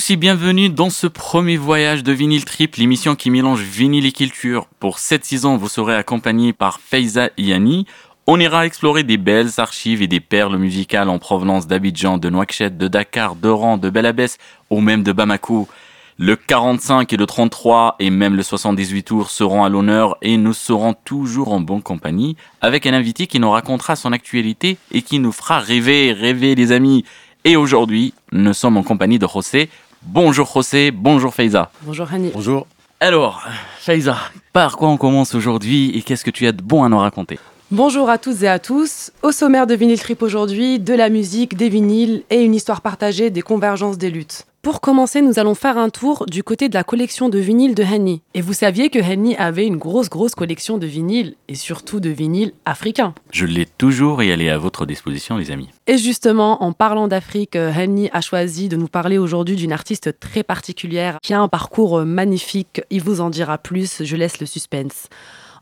tous et bienvenue dans ce premier voyage de Vinyl Trip, l'émission qui mélange vinyle et culture. Pour cette saison, vous serez accompagné par Faiza Yanni. On ira explorer des belles archives et des perles musicales en provenance d'Abidjan, de Nouakchott, de Dakar, d'Oran, de Belabès ou même de Bamako. Le 45 et le 33 et même le 78 tours seront à l'honneur et nous serons toujours en bonne compagnie avec un invité qui nous racontera son actualité et qui nous fera rêver, rêver les amis. Et aujourd'hui, nous sommes en compagnie de José. Bonjour José, bonjour Faiza. Bonjour Hani. Bonjour. Alors, Faiza, par quoi on commence aujourd'hui et qu'est-ce que tu as de bon à nous raconter? Bonjour à toutes et à tous. Au sommaire de Vinyl Trip aujourd'hui, de la musique, des vinyles et une histoire partagée des convergences des luttes. Pour commencer, nous allons faire un tour du côté de la collection de vinyles de Henny. Et vous saviez que Henny avait une grosse grosse collection de vinyles et surtout de vinyles africains. Je l'ai toujours et elle est à votre disposition les amis. Et justement, en parlant d'Afrique, Henny a choisi de nous parler aujourd'hui d'une artiste très particulière qui a un parcours magnifique. Il vous en dira plus, je laisse le suspense.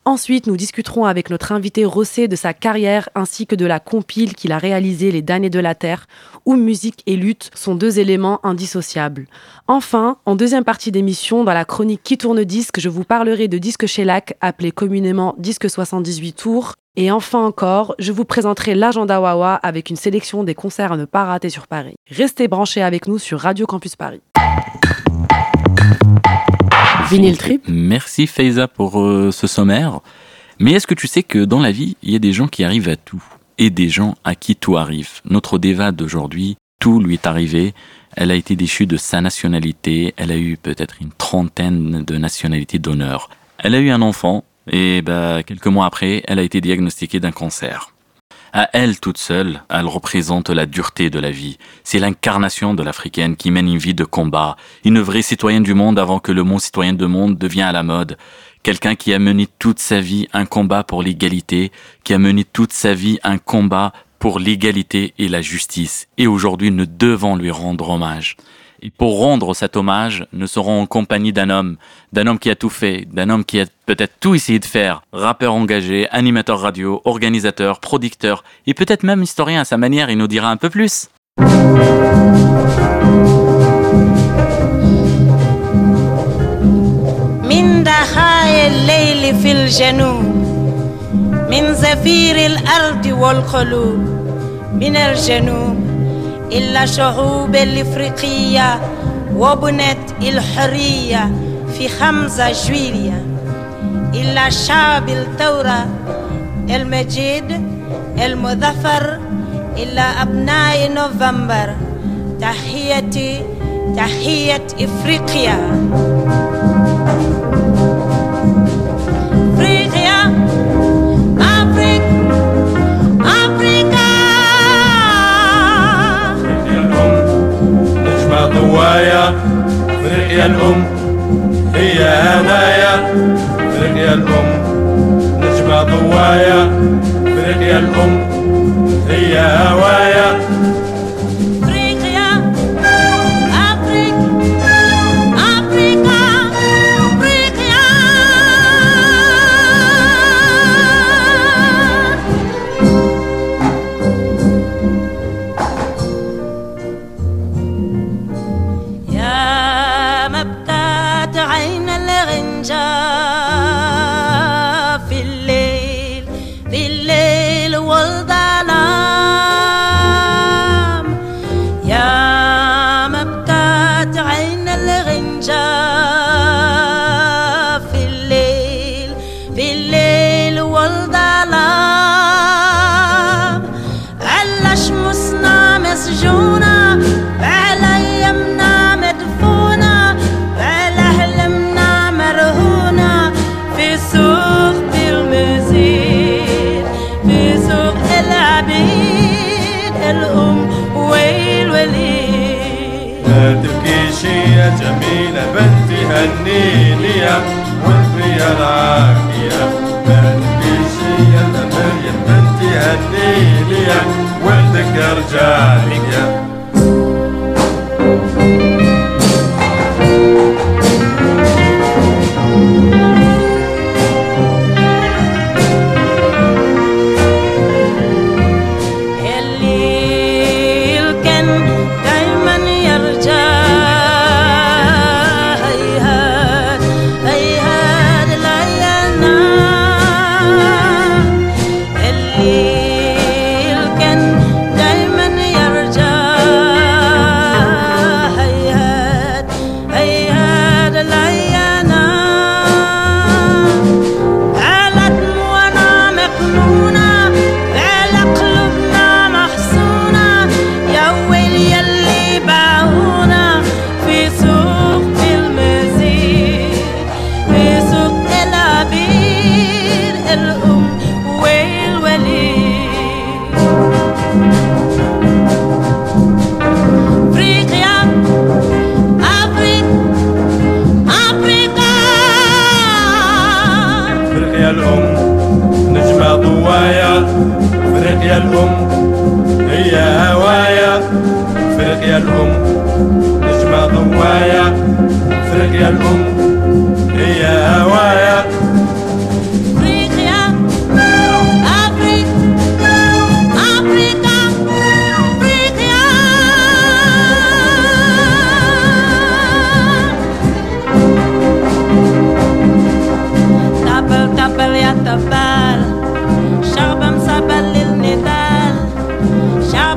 Ensuite, nous discuterons avec notre invité Rossé de sa carrière ainsi que de la compile qu'il a réalisée Les damnés de la Terre, où musique et lutte sont deux éléments indissociables. Enfin, en deuxième partie d'émission, dans la chronique Qui tourne disque, je vous parlerai de Disque Shellac, appelé communément Disque 78 tours. Et enfin encore, je vous présenterai l'agenda Wawa avec une sélection des concerts à ne pas rater sur Paris. Restez branchés avec nous sur Radio Campus Paris. Vinyl Trip. Merci Faiza pour euh, ce sommaire. Mais est-ce que tu sais que dans la vie, il y a des gens qui arrivent à tout et des gens à qui tout arrive? Notre déva d'aujourd'hui, tout lui est arrivé. Elle a été déchue de sa nationalité. Elle a eu peut-être une trentaine de nationalités d'honneur. Elle a eu un enfant et bah, quelques mois après, elle a été diagnostiquée d'un cancer. À elle toute seule, elle représente la dureté de la vie. C'est l'incarnation de l'africaine qui mène une vie de combat, une vraie citoyenne du monde avant que le mot citoyen de monde devienne à la mode. Quelqu'un qui a mené toute sa vie un combat pour l'égalité, qui a mené toute sa vie un combat pour l'égalité et la justice. Et aujourd'hui, nous devons lui rendre hommage. Et pour rendre cet hommage, nous serons en compagnie d'un homme, d'un homme qui a tout fait, d'un homme qui a peut-être tout essayé de faire. Rappeur engagé, animateur radio, organisateur, producteur, et peut-être même historien à sa manière, il nous dira un peu plus. إلا شعوب الإفريقية وبنت الحرية في خمسة جويلية. إلا شعب الثورة المجيد المظفر إلا أبناء نوفمبر. تحيتي تحية إفريقيا. هوايا فرق يا الأم هي هنايا. فرق يا الأم نجمة ضوايا. فرق يا الأم هي هوايا.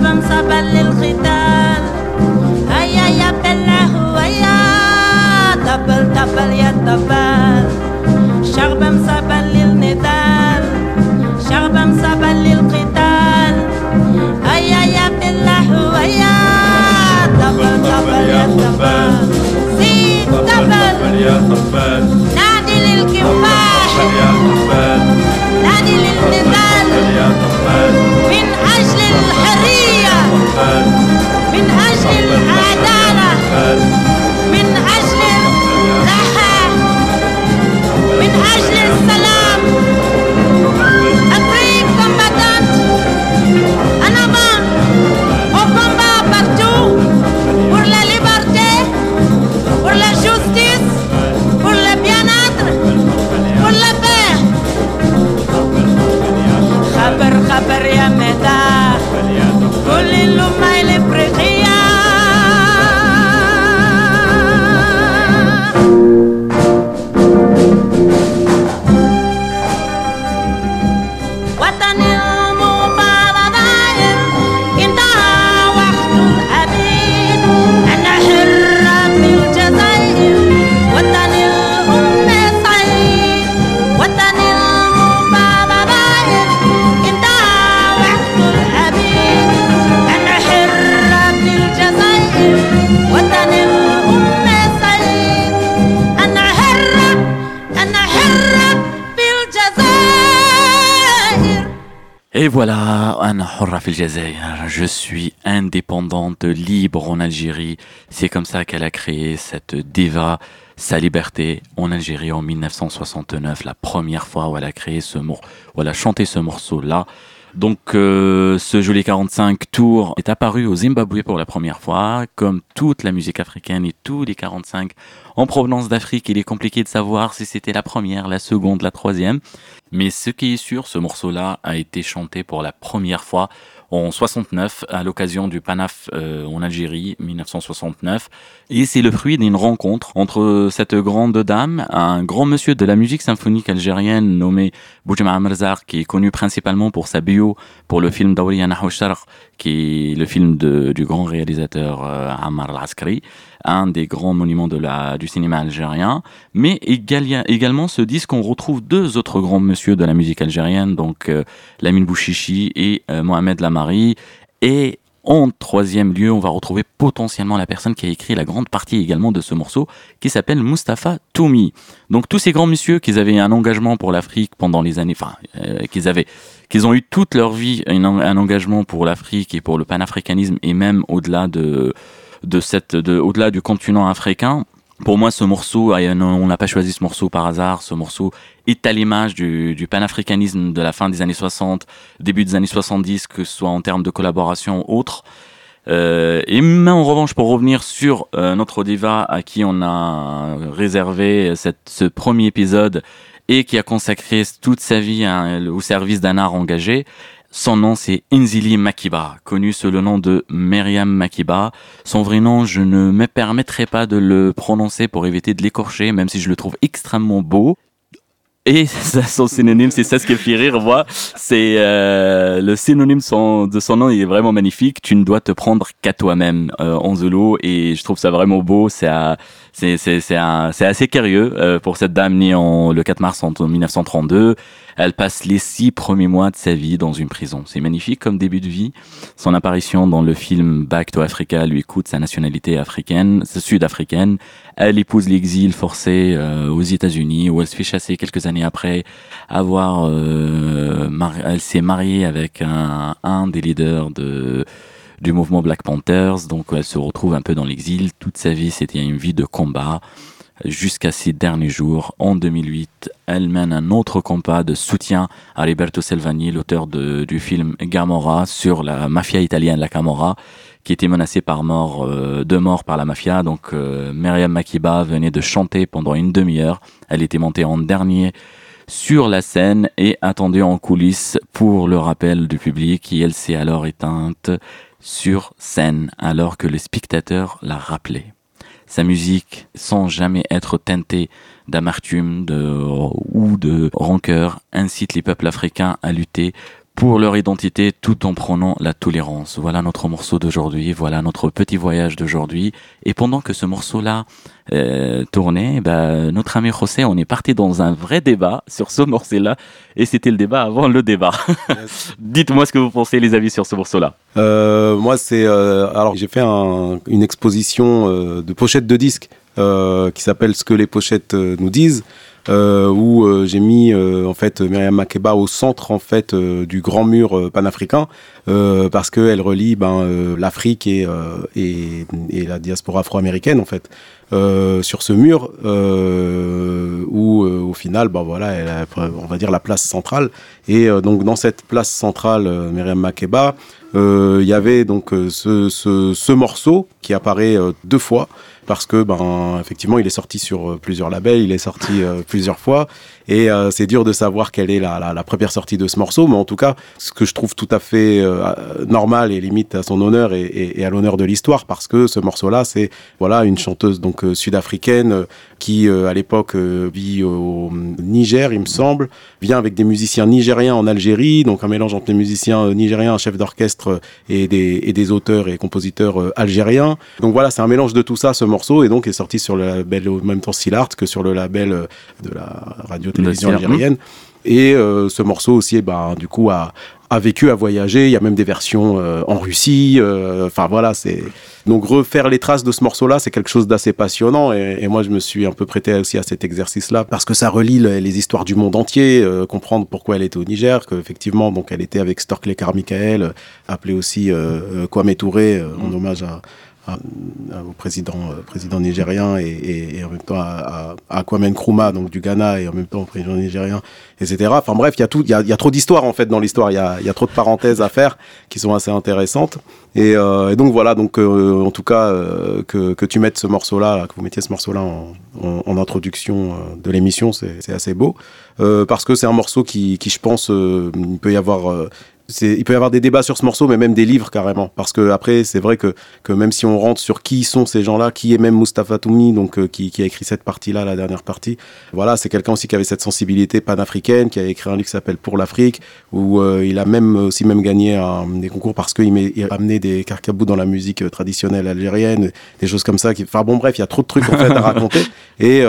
شعبا سبل Et voilà. Je suis indépendante, libre en Algérie. C'est comme ça qu'elle a créé cette diva, sa liberté en Algérie en 1969, la première fois où elle a créé ce morceau, où elle a chanté ce morceau-là. Donc, euh, ce joli 45 tours est apparu au Zimbabwe pour la première fois. Comme toute la musique africaine et tous les 45 en provenance d'Afrique, il est compliqué de savoir si c'était la première, la seconde, la troisième. Mais ce qui est sûr, ce morceau-là a été chanté pour la première fois en 69 à l'occasion du Panaf euh, en Algérie 1969 et c'est le fruit d'une rencontre entre cette grande dame un grand monsieur de la musique symphonique algérienne nommé Boujma Amrzar qui est connu principalement pour sa bio pour le film Dawriya Nahou Sharq qui est le film de- du grand réalisateur euh, Ammar Al-Askari un des grands monuments de la, du cinéma algérien mais égal- également ce disque on retrouve deux autres grands monsieur de la musique algérienne donc euh, Lamine Bouchichi et euh, Mohamed Lamari. Et en troisième lieu, on va retrouver potentiellement la personne qui a écrit la grande partie également de ce morceau, qui s'appelle Mustapha Toumi. Donc tous ces grands messieurs qui avaient un engagement pour l'Afrique pendant les années, enfin, euh, qu'ils avaient, qu'ils ont eu toute leur vie un, un engagement pour l'Afrique et pour le panafricanisme et même au-delà de de cette, de, au-delà du continent africain. Pour moi, ce morceau, on n'a pas choisi ce morceau par hasard. Ce morceau est à l'image du, du panafricanisme de la fin des années 60, début des années 70, que ce soit en termes de collaboration ou autre. Euh, et mais en revanche, pour revenir sur euh, notre diva à qui on a réservé cette, ce premier épisode et qui a consacré toute sa vie au service d'un art engagé, son nom c'est Inzili Makiba, connu sous le nom de Myriam Makiba. Son vrai nom, je ne me permettrai pas de le prononcer pour éviter de l'écorcher, même si je le trouve extrêmement beau. Et ça, son synonyme, c'est ça ce qui fait rire, moi. C'est euh, le synonyme de son nom, il est vraiment magnifique. Tu ne dois te prendre qu'à toi-même euh, en zulu, et je trouve ça vraiment beau. C'est à- c'est assez curieux euh, pour cette dame née en le 4 mars en 1932. Elle passe les six premiers mois de sa vie dans une prison. C'est magnifique comme début de vie. Son apparition dans le film Back to Africa lui coûte sa nationalité africaine, sud-africaine. Elle épouse l'exil forcé euh, aux États-Unis où elle se fait chasser quelques années après avoir. euh, elle s'est mariée avec un, un des leaders de du mouvement Black Panthers, donc elle se retrouve un peu dans l'exil. Toute sa vie, c'était une vie de combat. jusqu'à ses derniers jours. En 2008, elle mène un autre combat de soutien à Roberto Selvagni, l'auteur du film Gamora sur la mafia italienne, la Camorra, qui était menacée par mort, euh, de mort par la mafia. Donc, euh, Makeba venait de chanter pendant une demi-heure. Elle était montée en dernier sur la scène et attendue en coulisses pour le rappel du public. Et elle s'est alors éteinte sur scène alors que le spectateur l'a rappelé. Sa musique, sans jamais être teintée d'amertume ou de rancœur, incite les peuples africains à lutter pour leur identité tout en prônant la tolérance. Voilà notre morceau d'aujourd'hui, voilà notre petit voyage d'aujourd'hui. Et pendant que ce morceau-là euh, tournait, bah, notre ami José, on est parti dans un vrai débat sur ce morceau-là, et c'était le débat avant le débat. Dites-moi ce que vous pensez, les amis, sur ce morceau-là. Euh, moi, c'est euh, alors j'ai fait un- une exposition de pochettes de disques qui s'appelle Ce que les pochettes nous disent, où euh, j'ai mis euh, en fait Myriam Makeba au centre en fait euh, du grand mur euh, panafricain euh, parce qu'elle relie ben, euh, l'Afrique et, euh, la diaspora afro-américaine en fait. Euh, sur ce mur euh, où euh, au final ben voilà elle a, on va dire la place centrale et euh, donc dans cette place centrale euh, Myriam Makeba euh, il y avait donc euh, ce, ce, ce morceau qui apparaît euh, deux fois parce que ben effectivement il est sorti sur euh, plusieurs labels, il est sorti euh, plusieurs fois. Et euh, c'est dur de savoir quelle est la, la, première sortie de ce morceau, mais en tout cas ce que je trouve tout à fait normal et limite à son honneur et, et, à l'honneur de l'histoire parce que ce morceau-là c'est voilà une chanteuse donc sud-africaine qui euh, à l'époque euh, vit au Niger il me semble, vient avec des musiciens nigériens en Algérie, donc un mélange entre des musiciens euh, nigériens, un chef d'orchestre et des, et des auteurs et compositeurs algériens. Donc voilà, c'est un mélange de tout ça, ce morceau, et donc est sorti sur le label au même temps Style Art que sur le label de la radio-télévision algérienne. Et euh, ce morceau aussi, eh ben, du coup, a, a vécu, a voyagé. Il y a même des versions euh, en Russie. euh, Enfin voilà, c'est donc refaire les traces de ce morceau-là, c'est quelque chose d'assez passionnant. Et, moi, je me suis un peu prêté aussi à cet exercice-là parce que ça relie le- les histoires du monde entier, euh, comprendre pourquoi elle était au Niger, qu'effectivement, donc elle était avec Storkley Carmichael, appelé aussi Kwame Touré, en hommage à, au président, euh, président nigérien et, et- en même temps à, à, à Kwame Nkrumah, donc du Ghana, et en même temps au président nigérien, etc. Enfin bref, il y a tout, il y a, y a trop d'histoires en fait dans l'histoire. Il y a, y a trop de parenthèses à faire qui sont assez intéressantes. Et, euh, donc voilà, donc euh, en tout cas que, que tu mettes ce morceau-là, là, que vous mettiez ce morceau-là en, introduction de l'émission, c'est assez beau parce que c'est un morceau qui, qui je pense, il peut y avoir il peut y avoir des débats sur ce morceau, mais même des livres carrément. Parce que après, c'est vrai que, que même si on rentre sur qui sont ces gens-là, qui est même Mustafa Toumi, donc euh, qui, a écrit cette partie-là, la dernière partie, voilà, c'est quelqu'un aussi qui avait cette sensibilité panafricaine, qui a écrit un livre qui s'appelle Pour l'Afrique, où euh, il a même aussi même gagné des concours parce qu'il met- il a amené des carcabous dans la musique euh, traditionnelle algérienne, des choses comme ça. Enfin bon, bref, il y a trop de trucs en fait à raconter. Et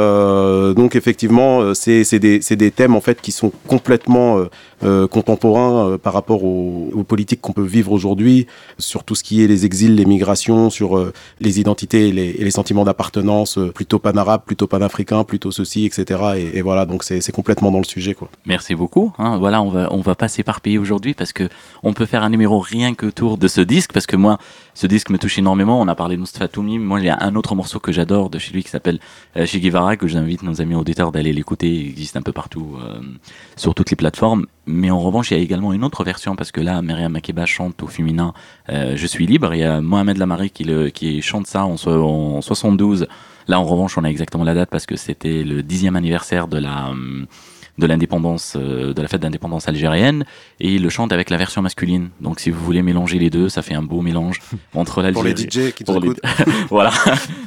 donc effectivement, c'est des, des thèmes en fait qui sont complètement euh, contemporains euh, par rapport aux, aux politiques qu'on peut vivre aujourd'hui, sur tout ce qui est les exils, les migrations, sur euh, les identités et les, et les sentiments d'appartenance, euh, plutôt pan-arabe, plutôt pan-africain, plutôt ceci, etc. Et, voilà, donc c'est c'est complètement dans le sujet, quoi. Merci beaucoup. hein. Voilà, on va on va pas s'éparpiller aujourd'hui parce que on peut faire un numéro rien que autour de ce disque parce que moi ce disque me touche énormément. On a parlé de Mustafa Toumi. Moi, il y a un autre morceau que j'adore de chez lui qui s'appelle euh, Che Guevara que j'invite nos amis auditeurs d'aller l'écouter. Il existe un peu partout euh, sur toutes les plateformes. Mais en revanche, il y a également une autre version parce que là, Myriam Makeba chante au féminin euh, Je suis libre. Il y a Mohamed Lamari qui, le, qui chante ça en 72. Là, en revanche, on a exactement la date parce que c'était le dixième anniversaire de la hum, de l'indépendance, euh, de la fête d'indépendance algérienne, et il le chante avec la version masculine. Donc, si vous voulez mélanger les deux, ça fait un beau mélange entre Pour l'Algérie. les DJ qui nous pour les- voilà,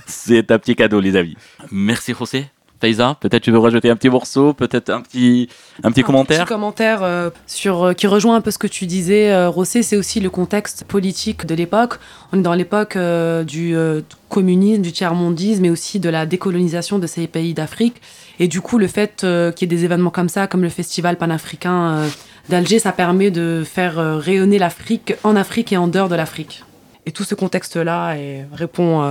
c'est un petit cadeau, les amis. Merci, José. Faiza, peut-être tu veux rajouter un petit morceau, peut-être un petit, un petit Un commentaire. petit commentaire euh, sur, euh, qui rejoint un peu ce que tu disais, euh, Rossé, c'est aussi le contexte politique de l'époque. On est dans l'époque euh, du euh, communisme, du tiers-mondisme, mais aussi de la décolonisation de ces pays d'Afrique. Et du coup, le fait euh, qu'il y ait des événements comme ça, comme le festival panafricain euh, d'Alger, ça permet de faire euh, rayonner l'Afrique en Afrique et en dehors de l'Afrique. Et tout ce contexte-là répond,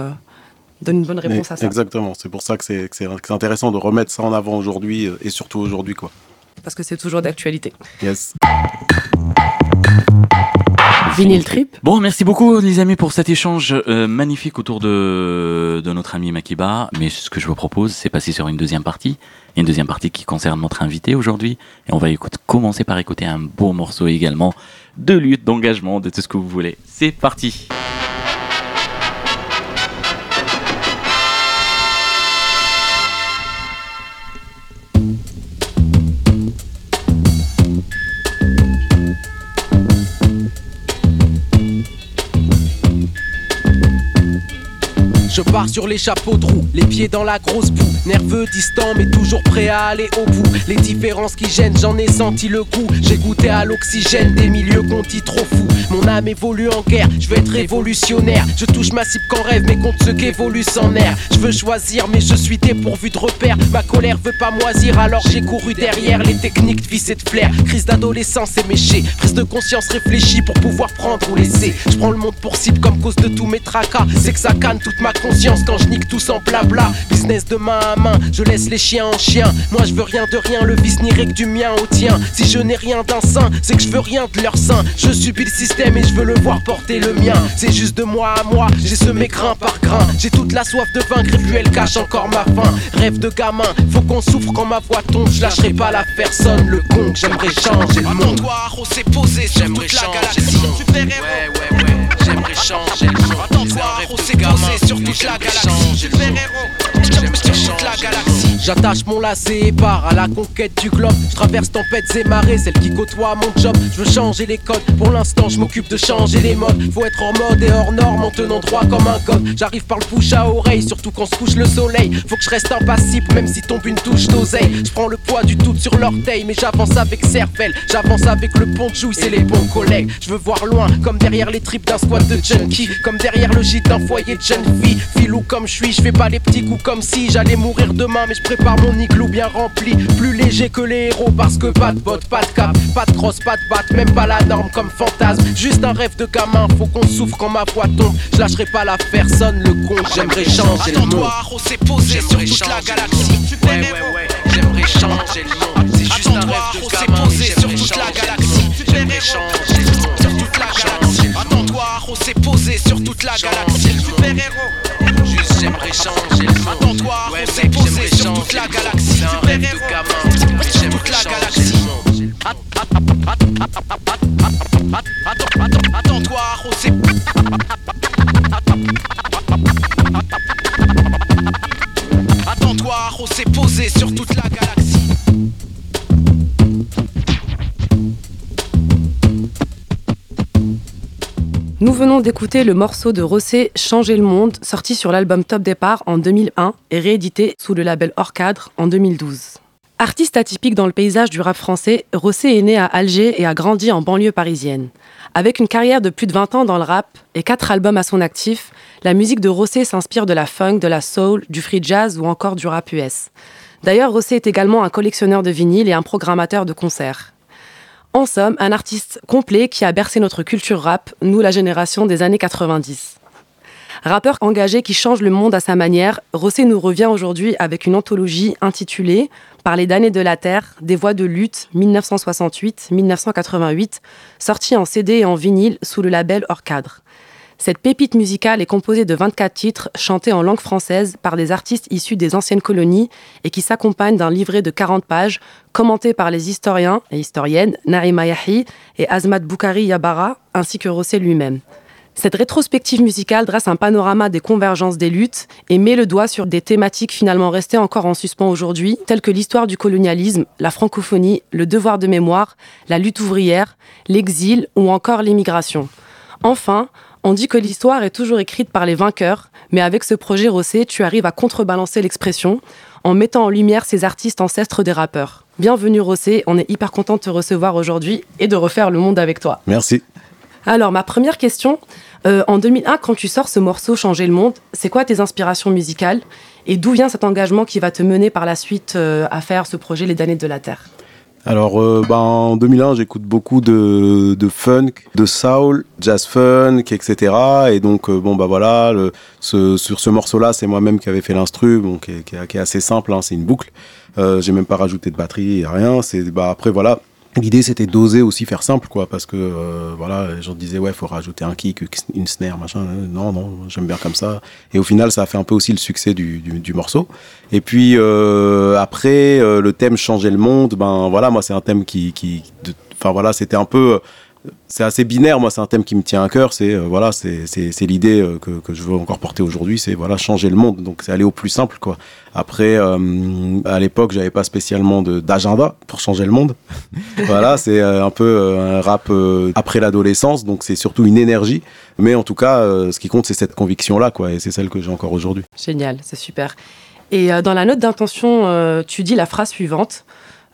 donne une bonne réponse Mais à ça. Exactement, c'est pour ça que c'est intéressant de remettre ça en avant aujourd'hui et surtout aujourd'hui, quoi. Parce que c'est toujours d'actualité. Yes. Vinyl Trip. Bon, merci beaucoup les amis pour cet échange euh, magnifique autour de, de notre ami Makiba. Mais ce que je vous propose, c'est passer sur une deuxième partie. Une deuxième partie qui concerne notre invité aujourd'hui. Et on va écouter, commencer par écouter un beau morceau également de lutte, d'engagement, de tout ce que vous voulez. C'est parti Je pars sur les chapeaux de roue, les pieds dans la grosse boue. Nerveux, distant, mais toujours prêt à aller au bout. Les différences qui gênent, j'en ai senti le coup. J'ai goûté à l'oxygène des milieux qu'on dit trop fous. Mon âme évolue en guerre, je veux être révolutionnaire. Je touche ma cible qu'en rêve, mais compte ce qu'évolue sans air. Je veux choisir, mais je suis dépourvu de repères. Ma colère veut pas moisir, alors j'ai couru derrière les techniques de vice et de flair. Crise d'adolescence éméchée, prise de conscience réfléchie pour pouvoir prendre ou laisser. Je prends le monde pour cible comme cause de tous mes tracas. C'est que ça canne toute ma conscience quand je nique tout sans blabla. Business de main à main, je laisse les chiens en chien. Moi je veux rien de rien, le vice n'irait que du mien au tien. Si je n'ai rien d'un sein, c'est que je veux rien de leur sein. Je subis le système et je veux le voir porter le mien. C'est juste de moi à moi, j'ai semé grain par grain. J'ai toute la soif de vaincre et elle cache encore ma faim. Rêve de gamin, faut qu'on souffre quand ma voix tombe. Je lâcherai pas la personne, le con que j'aimerais changer le monde. on s'est posé sur toute la galaxie. Ouais, ouais, ouais, j'aimerais changer le monde. Attends-toi, on s'est posé sur toute la galaxie. Super héros, la galaxie. J'attache mon lacet et pars à la conquête du globe. Je traverse tempêtes et marées, celles qui côtoient mon job. Je veux changer les codes, pour l'instant je m'occupe de changer les modes. Faut être en mode et hors norme en tenant droit comme un code. J'arrive par le bouche à oreille, surtout quand se couche le soleil. Faut que je reste impassible, même si tombe une touche d'oseille. Je prends le poids du tout sur l'orteil, mais j'avance avec cervelle. J'avance avec le pont de jouy, c'est les bons collègues. Je veux voir loin, comme derrière les tripes d'un squat de junkie. Comme derrière le gîte d'un foyer de jeune fille. Filou comme je suis, je fais pas les petits coups comme si j'allais mourir demain, mais je prépare mon igloo bien rempli. Plus léger que les héros, parce que pas de bottes, pas de cap, pas de crosse, pas de batte, même pas la norme comme fantasme. Juste un rêve de gamin, faut qu'on souffre quand ma voix tombe. Je lâcherai pas la personne, le con, j'aimerais changer le monde. Attends-toi, s'est posé sur toute la galaxie. Super Ouais, héros, ouais, ouais, j'aimerais changer le monde. C'est juste un Attends-toi, rêve de gamin, posé sur toute la galaxie. Super J'aimerais changer le monde. sur toute la galaxie. Attends-toi, s'est posé sur toute la galaxie. Super héros, j'aimerais changer le monde. Attends-toi, Ouais, on s'est posé sur toute la galaxie. C'est un Super rêve de héros, gamin. sur J'aimerais toute la galaxie. Nous venons d'écouter le morceau de Rossé Changer le monde, sorti sur l'album Top Départ en 2001 et réédité sous le label Hors Cadre en 2012. Artiste atypique dans le paysage du rap français, Rossé est né à Alger et a grandi en banlieue parisienne. Avec une carrière de plus de 20 ans dans le rap et 4 albums à son actif, la musique de Rossé s'inspire de la funk, de la soul, du free jazz ou encore du rap US. D'ailleurs, Rossé est également un collectionneur de vinyles et un programmateur de concerts. En somme, un artiste complet qui a bercé notre culture rap, nous la génération des années 90. Rappeur engagé qui change le monde à sa manière, Rossé nous revient aujourd'hui avec une anthologie intitulée Parler d'années de la Terre, des voix de lutte 1968-1988, sortie en CD et en vinyle sous le label Hors Cadre. Cette pépite musicale est composée de 24 titres chantés en langue française par des artistes issus des anciennes colonies et qui s'accompagnent d'un livret de 40 pages commenté par les historiens et historiennes Naïma Yahi et Azmat Boukari Yabara ainsi que Rossé lui-même. Cette rétrospective musicale dresse un panorama des convergences des luttes et met le doigt sur des thématiques finalement restées encore en suspens aujourd'hui, telles que l'histoire du colonialisme, la francophonie, le devoir de mémoire, la lutte ouvrière, l'exil ou encore l'immigration. Enfin, on dit que l'histoire est toujours écrite par les vainqueurs, mais avec ce projet Rossé, tu arrives à contrebalancer l'expression en mettant en lumière ces artistes ancêtres des rappeurs. Bienvenue Rossé, on est hyper content de te recevoir aujourd'hui et de refaire le monde avec toi. Merci. Alors, ma première question, euh, en 2001, quand tu sors ce morceau Changer le monde, c'est quoi tes inspirations musicales et d'où vient cet engagement qui va te mener par la suite euh, à faire ce projet Les Damnés de la Terre? Alors, euh, ben, en 2001, j'écoute beaucoup de, funk, de soul, jazz funk, etc. Et donc, euh, bon, bah voilà, ce- sur ce morceau-là, c'est moi-même qui avais fait l'instru, bon, qui est assez simple, hein, c'est une boucle. Euh, J'ai même pas rajouté de batterie, rien. C'est, bah, après, voilà, L'idée c'était d'oser aussi faire simple quoi parce que euh, voilà les gens disaient ouais faut rajouter un kick une snare machin Euh, non non j'aime bien comme ça. Et au final ça a fait un peu aussi le succès du, du, du morceau. Et puis euh, après euh, le thème changer le monde ben voilà moi c'est un thème qui qui enfin voilà c'était un peu c'est assez binaire moi c'est un thème qui me tient à cœur c'est euh, voilà c'est l'idée euh, que, que je veux encore porter aujourd'hui c'est voilà changer le monde. Donc c'est aller au plus simple quoi. Après euh, à l'époque j'avais pas spécialement d'agenda pour changer le monde. Voilà c'est un peu un rap après l'adolescence donc c'est surtout une énergie. Mais en tout cas ce qui compte c'est cette conviction là quoi et c'est celle que j'ai encore aujourd'hui. Génial, c'est super. Et dans la note d'intention, tu dis la phrase suivante.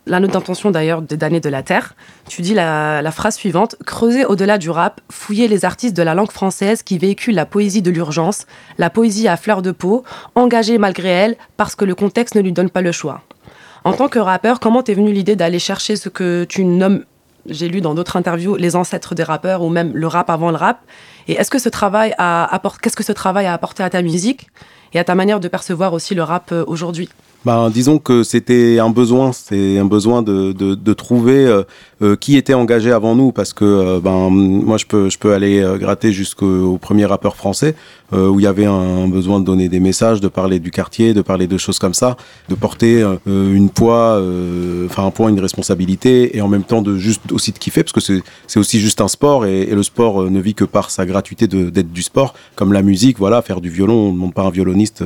La note d'intention d'ailleurs des d'année de la Terre. Tu dis la, phrase suivante creuser au-delà du rap, fouiller les artistes de la langue française qui véhiculent la poésie de l'urgence, la poésie à fleur de peau, engagée malgré elle parce que le contexte ne lui donne pas le choix. En tant que rappeur, comment t'es venue l'idée d'aller chercher ce que tu nommes, j'ai lu dans d'autres interviews, les ancêtres des rappeurs ou même le rap avant le rap? Et est-ce que ce travail a apporté à ta musique? Et à ta manière de percevoir aussi le rap euh, aujourd'hui. Ben, disons que c'était un besoin, c'est un besoin de, trouver euh, euh, qui était engagé avant nous, parce que ben moi je peux aller gratter jusqu'au au premier rappeur français euh, où il y avait un, besoin de donner des messages, de parler du quartier, de parler de choses comme ça, de porter euh, une poids, euh, enfin un poids, une responsabilité, et en même temps de juste aussi de kiffer, parce que c'est aussi juste un sport et, le sport ne vit que par sa gratuité d'être du sport, comme la musique, voilà, faire du violon, on ne demande pas un violoniste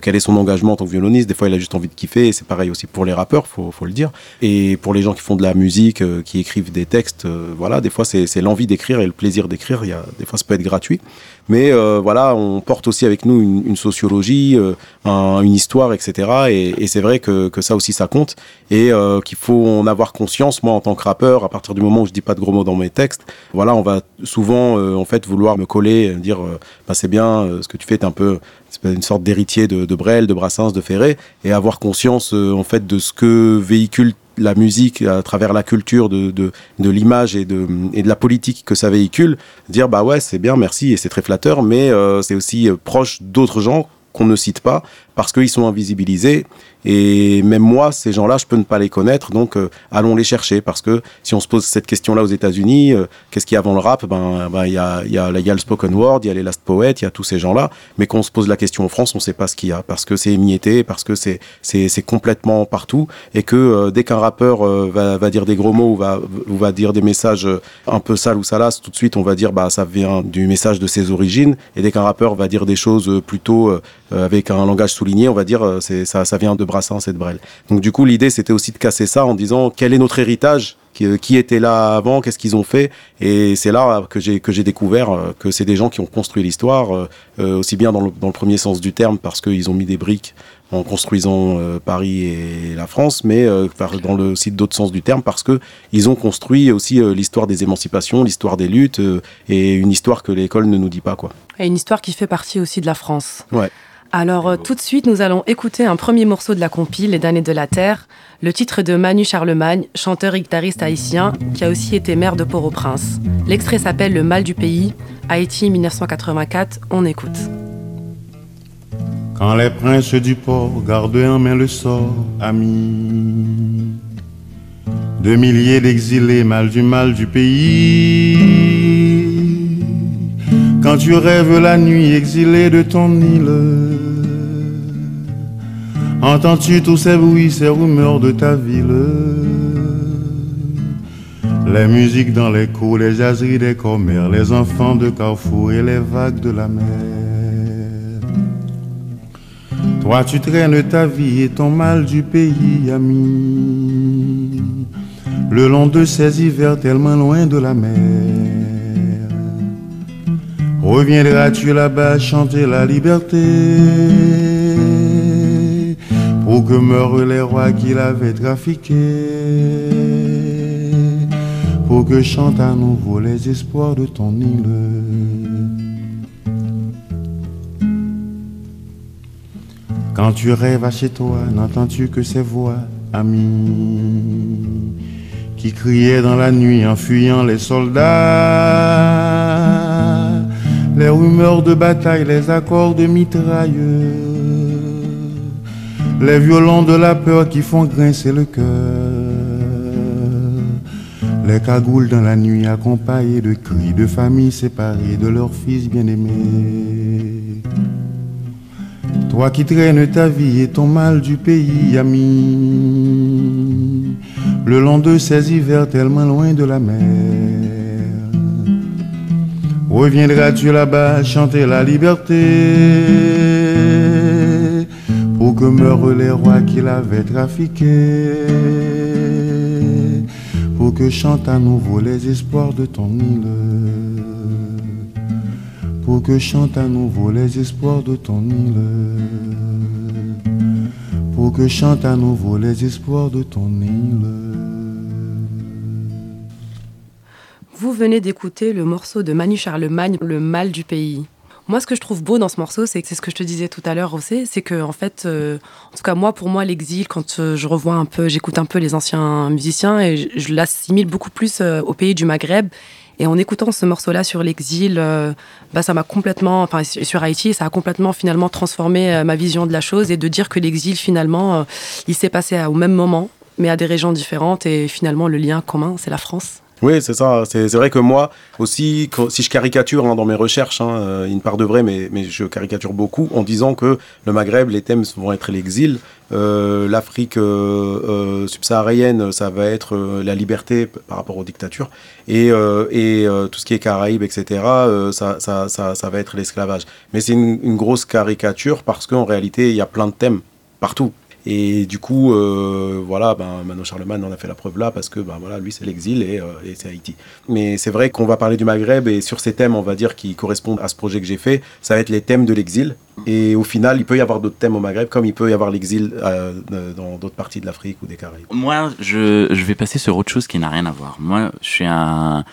quel est son engagement en tant que violoniste, des fois il a juste envie de kiffer, et c'est pareil aussi pour les rappeurs, faut, faut le dire, et pour les gens qui font de la musique, qui écrivent des textes, voilà, des fois c'est l'envie d'écrire et le plaisir d'écrire, des fois ça peut être gratuit, mais euh, voilà, on porte aussi avec nous une, une sociologie, euh, un- une histoire, etc. Et, et c'est vrai que, que ça aussi ça compte et euh, qu'il faut en avoir conscience. Moi, en tant que rappeur, à partir du moment où je dis pas de gros mots dans mes textes, voilà, on va souvent euh, en fait vouloir me coller, euh, dire euh, bah, c'est bien euh, ce que tu fais, t'es un peu une sorte d'héritier de, de Brel, de Brassens, de Ferré, et avoir conscience en fait de ce que véhicule la musique à travers la culture de, de, de l'image et de, et de la politique que ça véhicule, dire bah ouais c'est bien merci et c'est très flatteur mais euh, c'est aussi euh, proche d'autres gens qu'on ne cite pas parce qu'ils sont invisibilisés et même moi ces gens-là je peux ne pas les connaître donc euh, allons les chercher parce que si on se pose cette question-là aux États-Unis euh, qu'est-ce qu'il y a avant le rap? Ben ben, il y a y a y a le spoken word il y a les last poets il y a tous ces gens-là mais quand on se pose la question en France on sait pas ce qu'il y a parce que c'est émietté parce que c'est complètement partout et que euh, dès qu'un rappeur va, va dire des gros mots ou va, ou va dire des messages un peu sales ou salaces, tout de suite on va dire bah ça vient du message de ses origines. Et dès qu'un rappeur va dire des choses plutôt avec un langage souligné, on va dire c'est ça, ça vient de Brassens et de Brel. Donc du coup l'idée c'était aussi de casser ça en disant quel est notre héritage qui, euh, était là avant, qu'est-ce qu'ils ont fait, et c'est là que j'ai que j'ai découvert euh, que c'est des gens qui ont construit l'histoire, euh, aussi bien dans le, dans le premier sens du terme parce qu'ils ont mis des briques en construisant euh, Paris et la France, mais euh, dans le aussi d'autres sens du terme parce que ils ont construit aussi l'histoire des émancipations, l'histoire des luttes et une histoire que l'école ne nous dit pas quoi. Et une histoire qui fait partie aussi de la France. Ouais. Alors euh, tout de suite, nous allons écouter un premier morceau de la compile, Les damnés de la Terre, le titre de Manu Charlemagne, chanteur et guitariste haïtien, qui a aussi été maire de Port-au-Prince. L'extrait s'appelle Le mal du pays, Haïti 1984, on écoute. Quand les princes du port gardent en main le sort, amis, de milliers d'exilés, mal du mal du pays. Quand tu rêves la nuit exilé de ton île, entends-tu tous ces bruits, ces rumeurs de ta ville? Les musiques dans les cours, les jaseries des commères, les enfants de Carrefour et les vagues de la mer. Toi tu traînes ta vie et ton mal du pays, ami, le long de ces hivers tellement loin de la mer. Reviendras-tu là-bas chanter la liberté pour que meurent les rois qui l'avaient trafiqué, pour que chantent à nouveau les espoirs de ton île. Quand tu rêves à chez toi, n'entends-tu que ces voix, amis, qui criaient dans la nuit en fuyant les soldats, les rumeurs de bataille, les accords de mitrailleux, les violons de la peur qui font grincer le cœur. Les cagoules dans la nuit accompagnées de cris de familles séparées de leurs fils bien-aimés. Toi qui traînes ta vie et ton mal du pays, ami, le long de ces hivers tellement loin de la mer. Reviendras-tu là-bas chanter la liberté pour que meurent les rois qui l'avaient trafiqué? Pour que chantent à nouveau les espoirs de ton île. Pour que chantent à nouveau les espoirs de ton île. Pour que chantent à nouveau les espoirs de ton île. Vous venez d'écouter le morceau de Manu Charlemagne, Le mal du pays. Moi, ce que je trouve beau dans ce morceau, c'est que c'est ce que je te disais tout à l'heure aussi, c'est que en fait, euh, en tout cas moi, pour moi, l'exil, quand euh, je revois un peu, j'écoute un peu les anciens musiciens et je, l'assimile beaucoup plus euh, au pays du Maghreb. Et en écoutant ce morceau-là sur l'exil, euh, bah, ça m'a complètement, enfin sur Haïti, ça a complètement finalement transformé ma vision de la chose et de dire que l'exil finalement, il s'est passé au même moment, mais à des régions différentes et finalement le lien commun, c'est la France. Oui, c'est ça. C'est vrai que moi aussi, si je caricature hein, dans mes recherches, hein, euh, une part de vrai, mais, je caricature beaucoup en disant que le Maghreb, les thèmes vont être l'exil, euh, l'Afrique euh, subsaharienne, ça va être la liberté par rapport aux dictatures, et, tout ce qui est Caraïbes, etc., ça, va être l'esclavage. Mais c'est une grosse caricature parce qu'en réalité, il y a plein de thèmes partout. Et du coup, euh, voilà, ben, Mano Charlemagne en a fait la preuve là parce que ben, voilà, lui c'est l'exil et, euh, et c'est Haïti. Mais c'est vrai qu'on va parler du Maghreb et sur ces thèmes, on va dire, qui correspondent à ce projet que j'ai fait, ça va être les thèmes de l'exil. Et au final, il peut y avoir d'autres thèmes au Maghreb comme il peut y avoir l'exil euh, dans d'autres parties de l'Afrique ou des Caraïbes. Moi, je, vais passer sur autre chose qui n'a rien à voir. Moi, je suis un,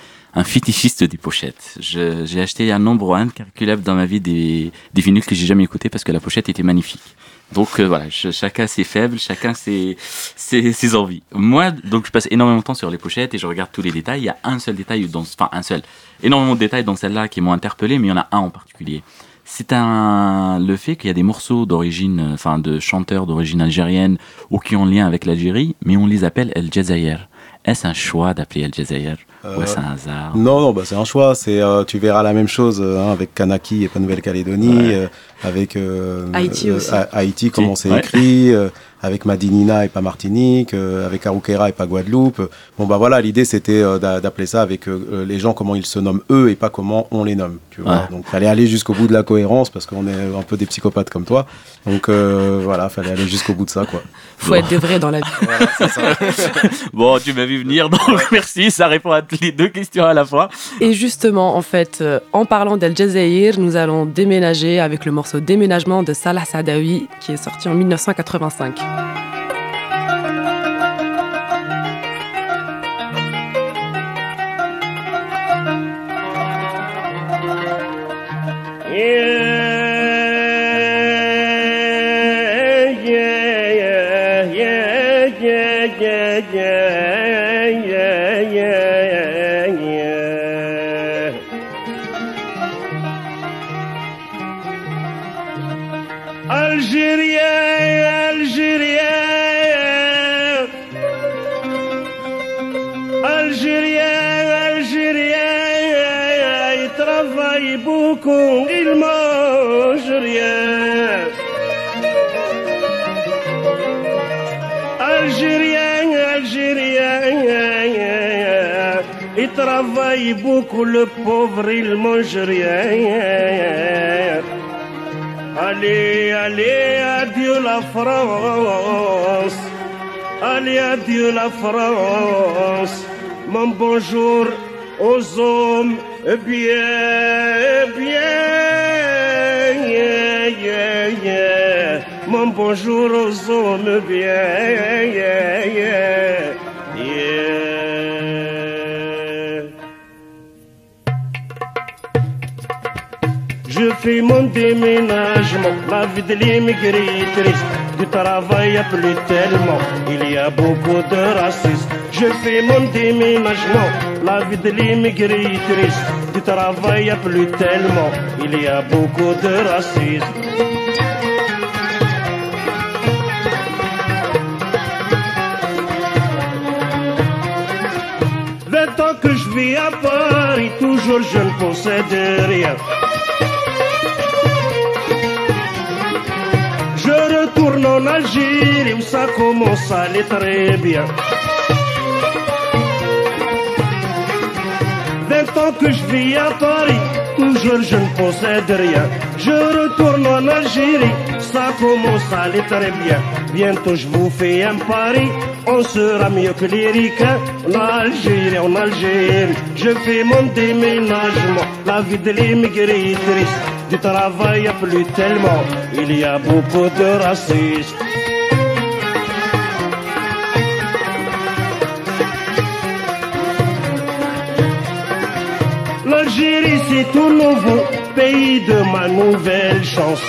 fétichiste des pochettes. J'ai acheté un nombre incalculable dans ma vie des, des vinyles que j'ai jamais écoutés parce que la pochette était magnifique. Donc euh, voilà, chacun ses faibles, chacun ses, ses, ses envies. Moi, donc je passe énormément de temps sur les pochettes et je regarde tous les détails. Il y a un seul détail, dans, enfin un seul, énormément de détails dans celle-là qui m'ont interpellé, mais il y en a un en particulier. C'est un le fait qu'il y a des morceaux d'origine, euh, enfin de chanteurs d'origine algérienne ou qui ont lien avec l'Algérie, mais on les appelle El Jazair. Est-ce un choix d'appeler El Jazair ou Euh, est-ce un hasard? Non, non, bah, c'est un choix. C'est, euh, tu verras la même chose euh, hein, avec Kanaki et pas Nouvelle-Calédonie, Ouais. euh, avec euh, Haïti aussi. Ha- Haïti, comment c'est Ouais. écrit, euh, avec Madinina et pas Martinique, euh, avec Arukera et pas Guadeloupe. Bon, bah voilà, l'idée c'était euh, d'a- d'appeler ça avec euh, les gens comment ils se nomment eux et pas comment on les nomme. Tu vois Ouais. Donc, fallait aller jusqu'au bout de la cohérence parce qu'on est un peu des psychopathes comme toi. Donc, euh, voilà, fallait aller jusqu'au bout de ça, quoi. Faut Bon. être des vrais dans la vie. Bon, tu m'as vu venir, donc merci, ça répond à les deux questions à la fois. Et justement, en fait, euh, en parlant d'El Jazair, nous allons déménager avec le morceau Déménagement de Salah Sadawi qui est sorti en 1985. Algérien, bien, bien. yeah, yeah. Mon bonjour aux hommes bien. Je fais mon déménagement, la vie de l'immigré est triste. Du travail à plus tellement, il y a beaucoup de racisme. Je fais mon déménagement, la vie de l'immigré est triste. Du travail à plus tellement, il y a beaucoup de racisme. Le temps que je vis à Paris, toujours je ne possède rien. Je retourne en Algérie où ça commence à aller très bien. Ans que je vis à Paris, toujours je ne possède rien. Je retourne en Algérie, ça commence à aller très bien. Bientôt je vous fais un pari, on sera mieux que les ricains. En Algérie, en Algérie, je fais mon déménagement. La vie de l'immigré est triste, du travail a plus tellement. Il y a beaucoup de racistes. L'Algérie c'est tout nouveau, pays de ma nouvelle chance.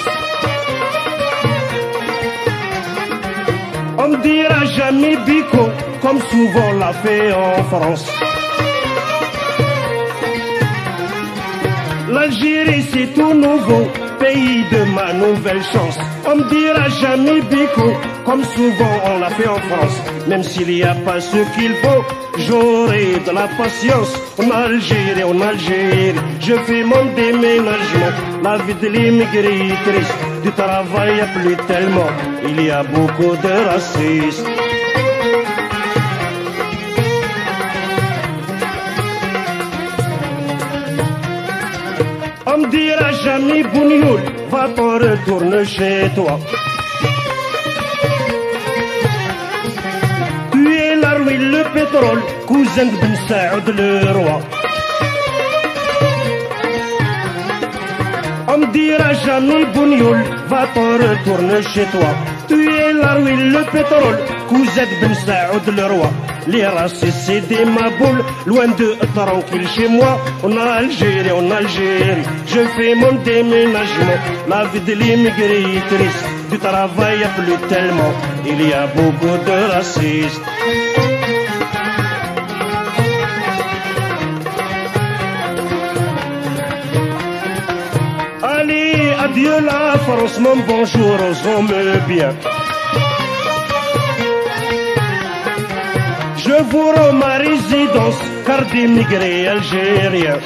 On me dira jamais bico, comme souvent l'a fait en France. L'Algérie c'est tout nouveau, pays de ma nouvelle chance. On me dira jamais bico, comme souvent on l'a fait en France. Même s'il n'y a pas ce qu'il faut, j'aurai de la patience. En Algérie, en Algérie, je fais mon déménagement. La vie de l'immigré est triste, du travail a plus tellement. Il y a beaucoup de racistes. On me dira jamais Bougnoul, va-t'en retourne chez toi. Tu es la ruine, le pétrole, cousin de Ben Saoud le roi. On me dira jamais Bougnoul, va-t'en retourne chez toi. Tu es la ruine, le pétrole, cousin de Ben Saoud le roi. Les racistes c'est des maboules, loin de tranquille chez moi. En Algérie, en Algérie, je fais mon déménagement. La vie de l'immigré est triste, du travail y a plus tellement. Il y a beaucoup de racistes. Allez, adieu la France, mon bonjour aux hommes bien. Je vous rends ma résidence, car d'immigrés algériens.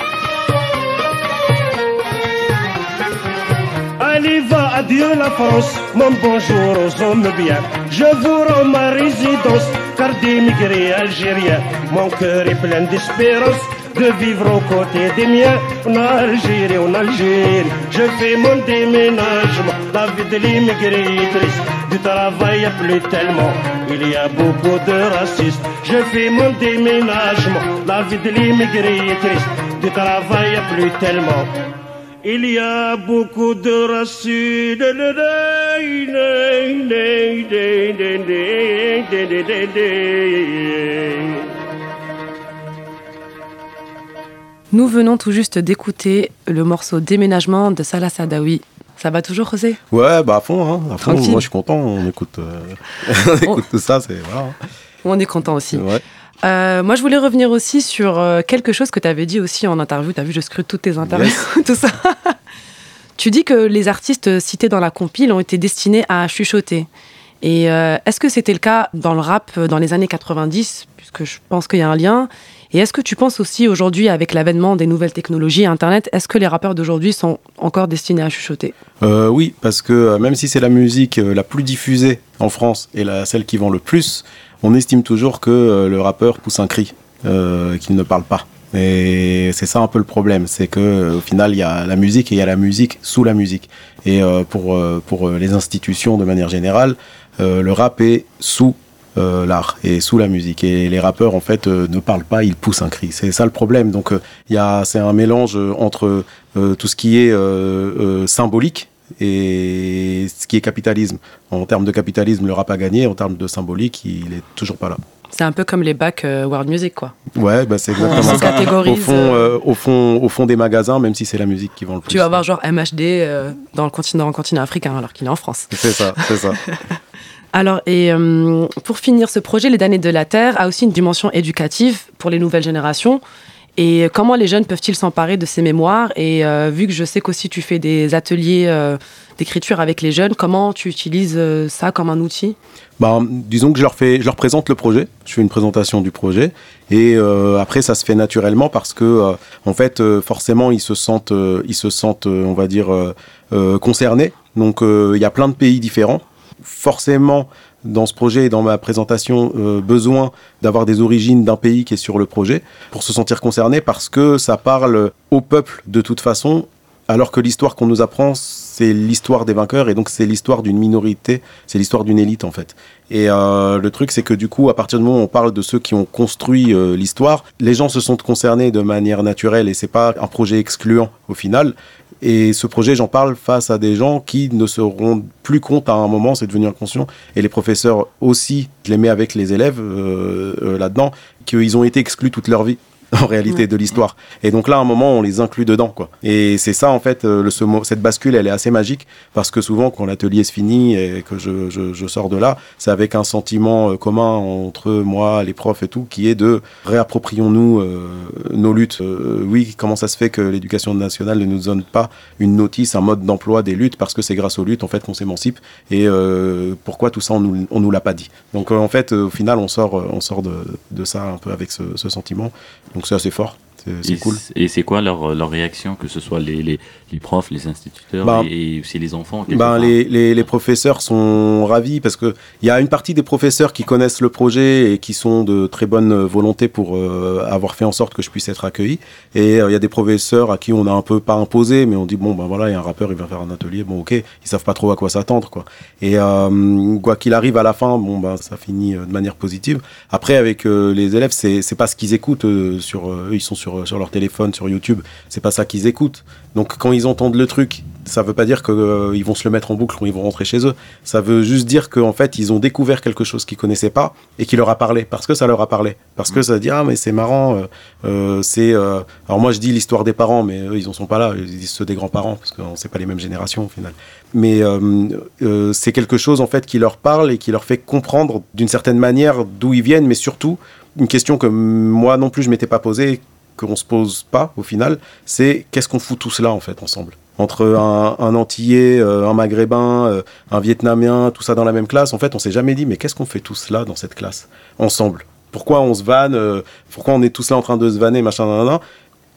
Allez, va, adieu la France, mon bonjour aux hommes bien. Je vous rends ma résidence, car d'immigrés algériens. Mon cœur est plein d'espérance de vivre aux côtés des miens. En Algérie, en Algérie, je fais mon déménagement. La vie de l'immigré est triste, du travail plus tellement. Il y a beaucoup de racistes. Je fais mon déménagement. La vie de l'immigré est triste, du travail a plus tellement. Il y a beaucoup de racistes. Nous venons tout juste d'écouter le morceau Déménagement de Salah Sadawi. Ça va toujours, José? Ouais, bah à fond, hein, à fond. Moi, je suis content. On écoute, euh, on écoute tout ça, c'est voilà. On est content aussi. Ouais. Euh, moi, je voulais revenir aussi sur euh, quelque chose que tu avais dit aussi en interview. Tu as vu, je scrute toutes tes interviews, tout ça. tu dis que les artistes cités dans la compile ont été destinés à chuchoter. Et euh, est-ce que c'était le cas dans le rap dans les années 90 Puisque je pense qu'il y a un lien. Et est-ce que tu penses aussi aujourd'hui, avec l'avènement des nouvelles technologies, Internet, est-ce que les rappeurs d'aujourd'hui sont encore destinés à chuchoter? Euh, oui, parce que euh, même si c'est la musique euh, la plus diffusée en France et la, celle qui vend le plus, on estime toujours que le rappeur pousse un cri, qu'il ne parle pas. Et c'est ça un peu le problème, c'est que au final il y a la musique et il y a la musique sous la musique. Et pour pour les institutions de manière générale, le rap est sous euh, l'art et sous la musique. Et les rappeurs, en fait, euh, ne parlent pas, ils poussent un cri. C'est ça le problème. Donc, euh, il y a, c'est un mélange euh, entre euh, tout ce qui est euh, euh, symbolique et ce qui est capitalisme. En termes de capitalisme, le rap a gagné. En termes de symbolique, il est toujours pas là. C'est un peu comme les bacs euh, World Music, quoi. Ouais, bah c'est On exactement se ça. Au fond, euh, euh, au fond, au fond des magasins, même si c'est la musique qui vend le plus. Tu vas voir genre MHD euh, dans, le continent, le continent africain alors qu'il est en France. C'est ça, c'est ça. Alors, et euh, pour finir, ce projet, Les damnés de la Terre, a aussi une dimension éducative pour les nouvelles générations. Et comment les jeunes peuvent-ils s'emparer de ces mémoires? Et euh, vu que je sais qu'aussi tu fais des ateliers euh, d'écriture avec les jeunes, comment tu utilises ça comme un outil? Bah, disons que je leur fais, je leur présente le projet. Je fais une présentation du projet et après ça se fait naturellement parce que en fait forcément ils se sentent, ils se sentent, on va dire concernés. Donc il y a plein de pays différents. Forcément dans ce projet et dans ma présentation euh, besoin d'avoir des origines d'un pays qui est sur le projet pour se sentir concerné parce que ça parle au peuple de toute façon alors que l'histoire qu'on nous apprend, c'est l'histoire des vainqueurs et donc c'est l'histoire d'une minorité, c'est l'histoire d'une élite en fait. Et euh, le truc, c'est que du coup, à partir du moment où on parle de ceux qui ont construit euh, l'histoire, les gens se sentent concernés de manière naturelle et c'est pas un projet excluant au final. Et ce projet, j'en parle face à des gens qui ne se rendent plus compte à un moment, c'est devenu inconscient. Et les professeurs aussi, je les mets avec les élèves euh, euh, là-dedans, qu'ils ont été exclus toute leur vie en réalité de l'histoire. Et donc là, à un moment, on les inclut dedans, quoi. Et c'est ça, en fait, euh, le, ce cette bascule, elle est assez magique parce que souvent, quand l'atelier se finit et que je, je, je sors de là, c'est avec un sentiment euh, commun entre moi, les profs et tout, qui est de réapproprions-nous euh, nos luttes. Euh, oui, comment ça se fait que l'éducation nationale ne nous donne pas une notice, un mode d'emploi des luttes parce que c'est grâce aux luttes, en fait, qu'on s'émancipe. Et euh, pourquoi tout ça, on nous, on nous l'a pas dit. Donc, en fait, au final, on sort, on sort de, de ça un peu avec ce, ce sentiment. Donc c'est assez fort, c'est cool. Et c'est quoi leur, leur réaction, que ce soit les, les, les profs, les instituteurs Ben- et aussi les enfants Ben, part les, les, les professeurs sont ravis parce que il y a une partie des professeurs qui connaissent le projet et qui sont de très bonne volonté pour euh, avoir fait en sorte que je puisse être accueilli. Et euh, il y a des professeurs à qui on a un peu pas imposé, mais on dit bon ben voilà, il y a un rappeur, il va faire un atelier, bon ok, ils savent pas trop à quoi s'attendre quoi. Et euh, quoi qu'il arrive à la fin, bon ben ça finit euh, de manière positive. Après avec euh, les élèves, c'est pas ce qu'ils écoutent euh, sur euh, eux, ils sont sur sur leur téléphone, sur YouTube, c'est pas ça qu'ils écoutent. Donc quand ils entendent le truc, ça veut pas dire qu'ils vont se le mettre en boucle ou ils vont rentrer chez eux. Ça veut juste dire qu'en fait, ils ont découvert quelque chose qu'ils connaissaient pas et qui leur a parlé, parce que ça leur a parlé. Parce que ça dit, ah, mais c'est marrant, euh, euh, c'est... euh, Alors moi, je dis l'histoire des parents, mais eux, ils en sont pas là. Ils disent ceux des grands-parents, parce qu'on sait pas les mêmes générations, au final. Mais euh, euh, c'est quelque chose, en fait, qui leur parle et qui leur fait comprendre, d'une certaine manière, d'où ils viennent, mais surtout, une question que moi non plus, je m'étais pas posée, qu'on se pose pas, au final, c'est qu'est-ce qu'on fout tout cela, en fait, ensemble entre un, Antillais, euh, un Maghrébin, euh, un Vietnamien, tout ça dans la même classe, en fait, on s'est jamais dit, mais qu'est-ce qu'on fait tous là dans cette classe, ensemble? Pourquoi on se vanne euh, Pourquoi on est tous là en train de se vanner, machin, nan, nan,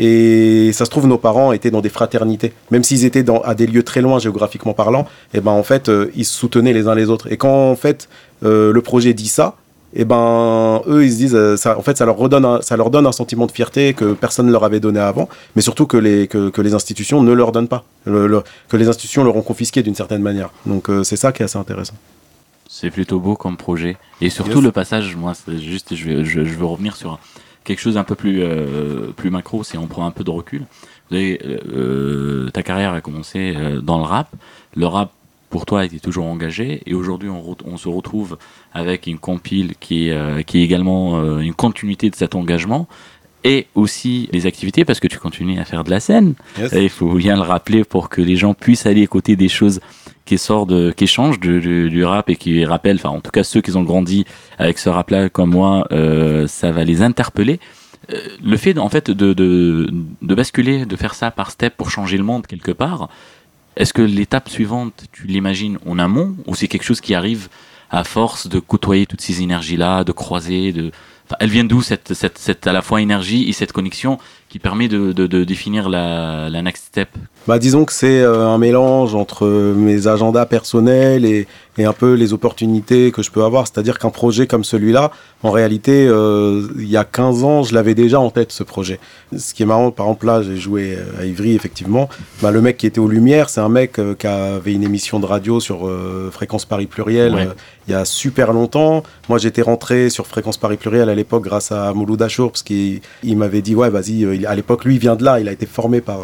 et ça se trouve, nos parents étaient dans des fraternités. Même s'ils étaient à des lieux très loin géographiquement parlant, et ben en fait, ils se soutenaient les uns les autres. Et quand en fait, le projet dit ça, et ben eux ils se disent euh, ça en fait ça leur redonne un, ça leur donne un sentiment de fierté que personne ne leur avait donné avant mais surtout que les que, que les institutions ne leur donnent pas Le- le- que les institutions leur ont confisqué d'une certaine manière donc euh, c'est ça qui est assez intéressant C'est plutôt beau comme projet. Et surtout Yes. le passage, moi, c'est juste, je, vais- je, je veux revenir sur quelque chose un peu plus, euh, plus macro, c'est on prend un peu de recul. Vous avez, euh, ta carrière a commencé dans le rap. Le rap, pour toi, était toujours engagé. Et aujourd'hui, on se retrouve avec une compile qui est, euh, qui est également euh, une continuité de cet engagement. Et aussi les activités, parce que tu continues à faire de la scène. Yes. Et il faut bien le rappeler pour que les gens puissent aller écouter des choses qui sortent, de, qui changent du, rap et qui rappellent, enfin en tout cas ceux qui ont grandi avec ce rap-là comme moi, euh, ça va les interpeller. Euh, le fait en fait de basculer, de faire ça par step pour changer le monde quelque part, est-ce que l'étape suivante, tu l'imagines en amont ou c'est quelque chose qui arrive à force de côtoyer toutes ces énergies-là, de croiser, de... Enfin, elle vient d'où cette, cette, cette à la fois énergie et cette connexion qui permet de, de, de définir la, la next step? Bah, disons que c'est euh, un mélange entre mes agendas personnels et, et un peu les opportunités que je peux avoir. C'est-à-dire qu'un projet comme celui-là, en réalité, euh, il y a 15 ans, je l'avais déjà en tête, ce projet. Ce qui est marrant, par exemple, là, j'ai joué euh, à Ivry, effectivement. Bah, le mec qui était aux Lumières, c'est un mec euh, qui avait une émission de radio sur euh, Fréquence Paris Pluriel Ouais. il y a super longtemps. Moi, j'étais rentré sur Fréquence Paris Pluriel à l'époque grâce à Mouloud Achour, parce qu'il il m'avait dit, ouais, vas-y, à l'époque, lui, il vient de là, il a été formé par